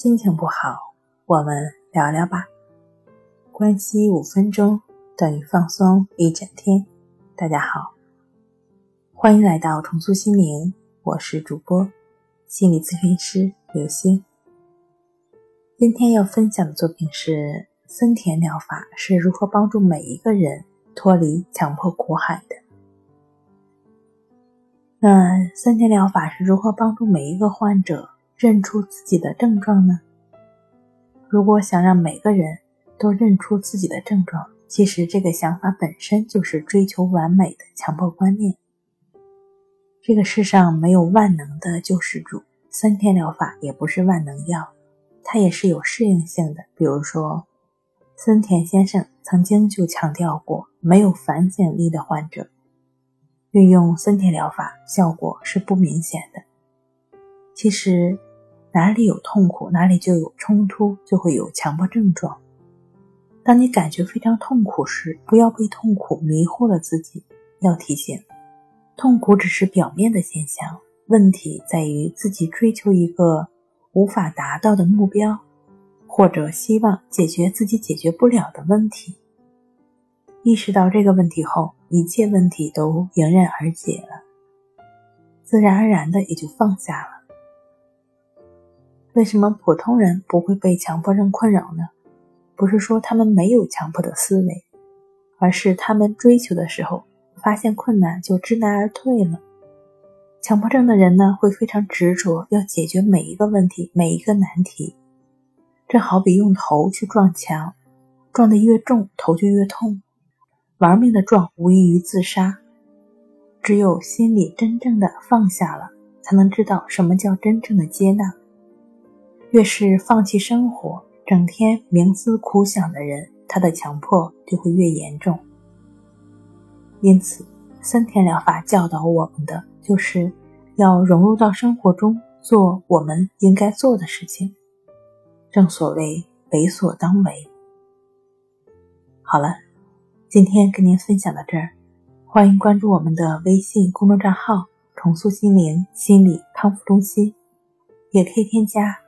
心情不好，我们聊聊吧。关系五分钟等于放松一整天。大家好，欢迎来到重塑心灵，我是主播心理咨询师刘星。今天要分享的作品是森田疗法是如何帮助每一个人脱离强迫苦海的。那森田疗法是如何帮助每一个患者？认出自己的症状呢？如果想让每个人都认出自己的症状，其实这个想法本身就是追求完美的强迫观念。这个世上没有万能的救世主，三天疗法也不是万能药，它也是有适应性的。比如说，森田先生曾经就强调过，没有反省力的患者运用森田疗法效果是不明显的。其实。哪里有痛苦，哪里就有冲突，就会有强迫症状。当你感觉非常痛苦时，不要被痛苦迷惑了自己。要提醒，痛苦只是表面的现象，问题在于自己追求一个无法达到的目标，或者希望解决自己解决不了的问题。意识到这个问题后，一切问题都迎刃而解了，自然而然的也就放下了。为什么普通人不会被强迫症困扰呢？不是说他们没有强迫的思维，而是他们追求的时候发现困难就知难而退了。强迫症的人呢，会非常执着，要解决每一个问题、每一个难题。这好比用头去撞墙，撞得越重，头就越痛，玩命的撞无异于自杀。只有心里真正的放下了，才能知道什么叫真正的接纳。越是放弃生活、整天冥思苦想的人，他的强迫就会越严重。因此，森田疗法教导我们的就是要融入到生活中，做我们应该做的事情。正所谓为所当为。好了，今天跟您分享到这儿，欢迎关注我们的微信公众账号“重塑心灵心理康复中心”，也可以添加。